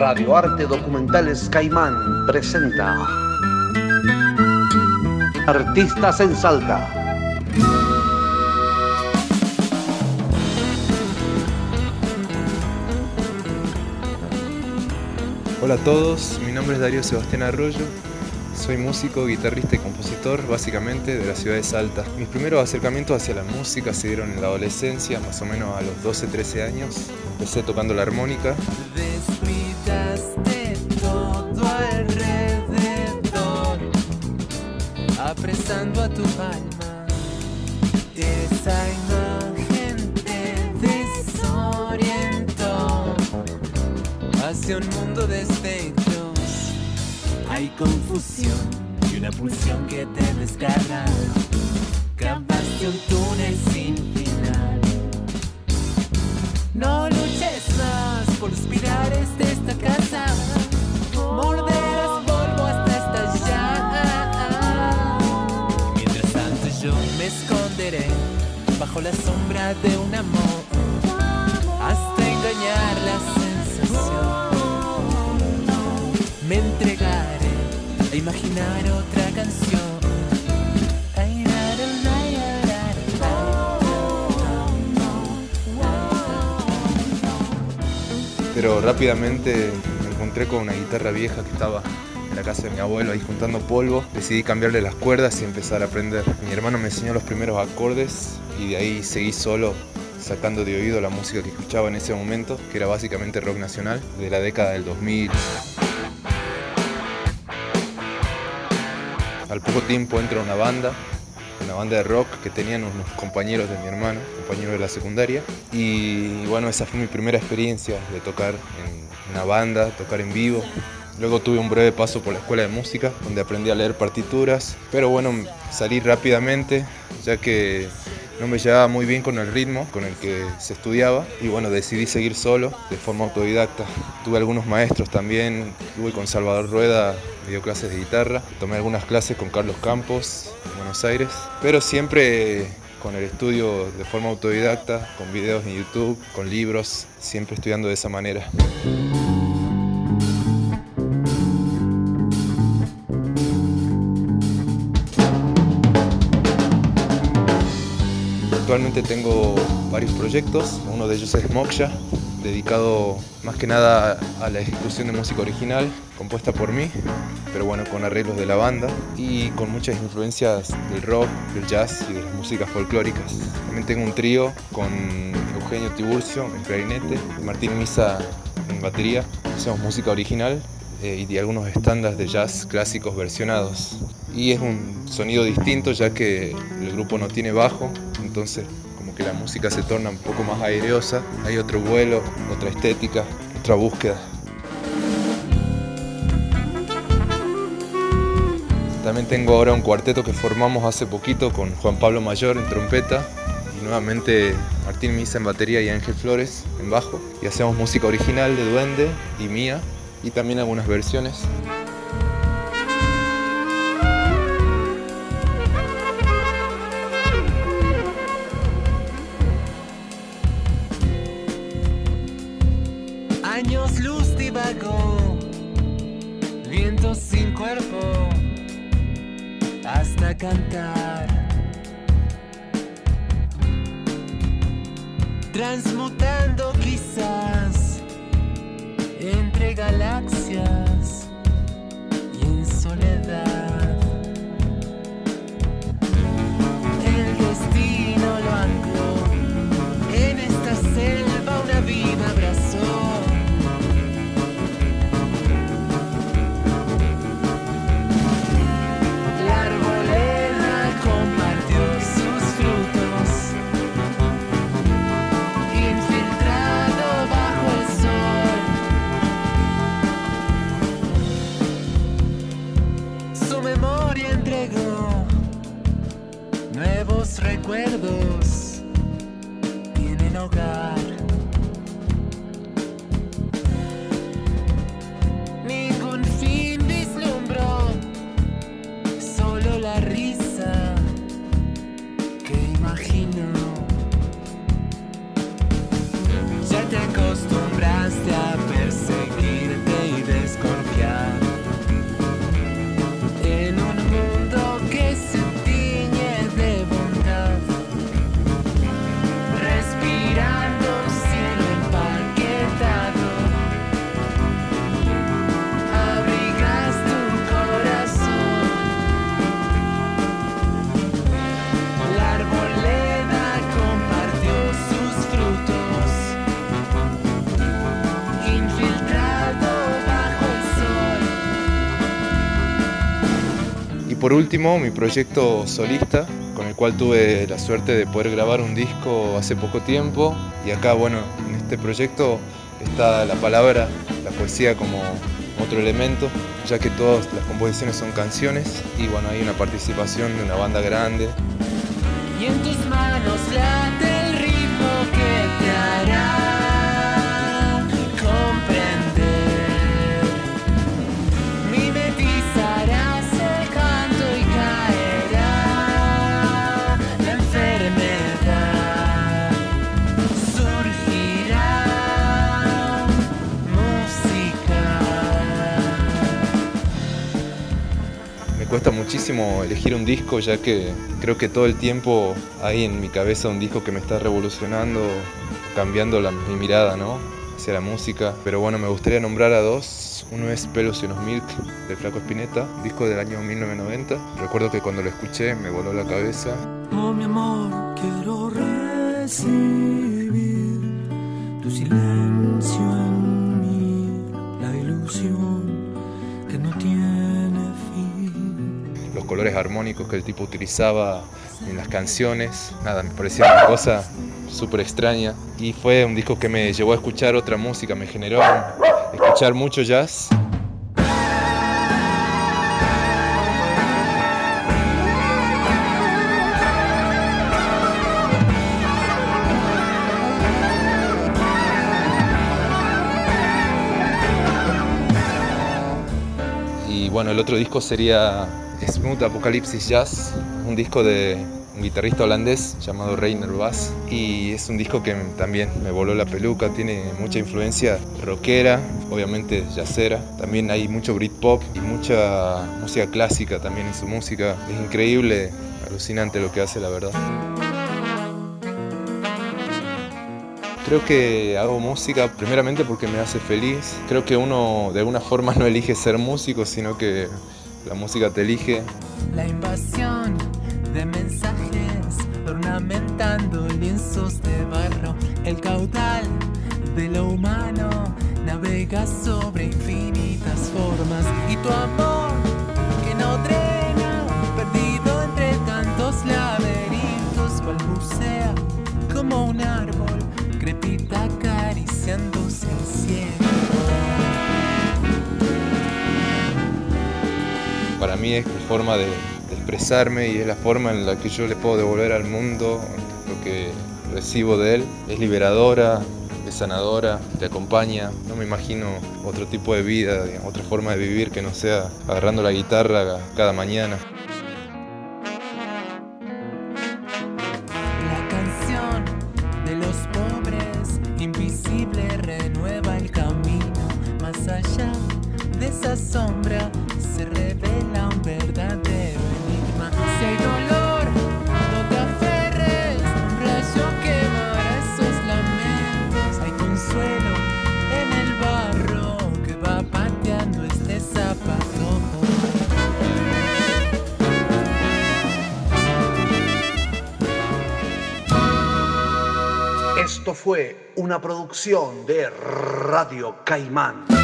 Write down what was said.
Radio Arte Documentales Caimán presenta Artistas en Salta. Hola a todos, mi nombre es Darío Sebastián Arroyo, soy músico, guitarrista y compositor básicamente de la ciudad de Salta. Mis primeros acercamientos hacia la música se dieron en la adolescencia, más o menos a los 12-13 años. Empecé tocando la armónica. Apresando a tu alma. Esa imagen te desorientó hacia un mundo de espectros. Hay confusión y una pulsión que te desgarra. Cavaste un túnel sin final. No luches más por los pilares de esta casa. Bajo la sombra de un amor hasta engañar la sensación. Me entregaré a imaginar otra canción. Pero rápidamente me encontré con una guitarra vieja que estaba en la casa de mi abuelo ahí juntando polvo. Decidí cambiarle las cuerdas y empezar a aprender. Mi hermano me enseñó los primeros acordes y de ahí seguí solo sacando de oído la música que escuchaba en ese momento, que era básicamente rock nacional de la década del 2000. Al poco tiempo entra una banda, una banda de rock que tenían unos compañeros de mi hermano, compañeros de la secundaria. Y bueno, esa fue mi primera experiencia de tocar en una banda, tocar en vivo. Luego tuve un breve paso por la escuela de música, donde aprendí a leer partituras. Pero bueno, salí rápidamente, ya que no me llevaba muy bien con el ritmo con el que se estudiaba. Y bueno, decidí seguir solo, de forma autodidacta. Tuve algunos maestros también, tuve con Salvador Rueda, me dio clases de guitarra. Tomé algunas clases con Carlos Campos en Buenos Aires. Pero siempre con el estudio de forma autodidacta, con videos en YouTube, con libros, siempre estudiando de esa manera. Actualmente tengo varios proyectos, uno de ellos es Moksha, dedicado más que nada a la ejecución de música original, compuesta por mí, pero bueno, con arreglos de la banda y con muchas influencias del rock, del jazz y de las músicas folclóricas. También tengo un trío con Eugenio Tiburcio en clarinete Martín Misa en batería. Hacemos música original eh, y algunos estándares de jazz clásicos versionados. Y es un sonido distinto ya que el grupo no tiene bajo, entonces como que la música se torna un poco más aireosa, hay otro vuelo, otra estética, otra búsqueda. También tengo ahora un cuarteto que formamos hace poquito con Juan Pablo Mayor en trompeta y nuevamente Martín Misa en batería y Ángel Flores en bajo. Y hacemos música original de Duende y mía y también algunas versiones. Años luz divagó, viento sin cuerpo, hasta cantar. Transmutando quizás entre galaxias y en soledad. hogar. Por último, mi proyecto solista, con el cual tuve la suerte de poder grabar un disco hace poco tiempo. Y acá, bueno, en este proyecto está la palabra, la poesía como otro elemento, ya que todas las composiciones son canciones y bueno, hay una participación de una banda grande. Y en tus manos ritmo que cuesta muchísimo elegir un disco ya que creo que todo el tiempo hay en mi cabeza un disco que me está revolucionando, cambiando la- mi mirada ¿no? hacia la música. Pero bueno, me gustaría nombrar a dos. Uno es Pelos y unos Milk de Flaco Espineta, disco del año 1990. Recuerdo que cuando lo escuché me voló la cabeza. Oh mi amor, quiero recibir tu silencio armónicos que el tipo utilizaba en las canciones. Nada, me parecía una cosa súper extraña. Y fue un disco que me llevó a escuchar otra música, me generó escuchar mucho jazz. Y bueno, el otro disco sería Smooth Apocalypse Jazz, un disco de un guitarrista holandés llamado Reiner Bass. Y es un disco que también me voló la peluca, tiene mucha influencia rockera, obviamente jazzera. También hay mucho Britpop y mucha música clásica también en su música. Es increíble, alucinante lo que hace, la verdad. Creo que hago música primeramente porque me hace feliz. Creo que uno de alguna forma no elige ser músico, sino que la música te elige. La invasión de mensajes ornamentando lienzos de barro. El caudal de lo humano navega sobre infinitas formas. Y tu amor que no drena, perdido entre tantos laberintos, balbucea como un árbol, crepita acariciándose el cielo. Para mí es mi forma de, expresarme y es la forma en la que yo le puedo devolver al mundo lo que recibo de él. Es liberadora, es sanadora, te acompaña. No me imagino otro tipo de vida, otra forma de vivir que no sea agarrando la guitarra cada mañana. La canción de los pobres, invisible, renueva el camino. Esa sombra se revela verdadero enigma. Si hay dolor, no te aferres, un rayo quemará esos lamentos. Hay consuelo en el barro que va pateando este zapato. Esto fue una producción de Radio Caimán.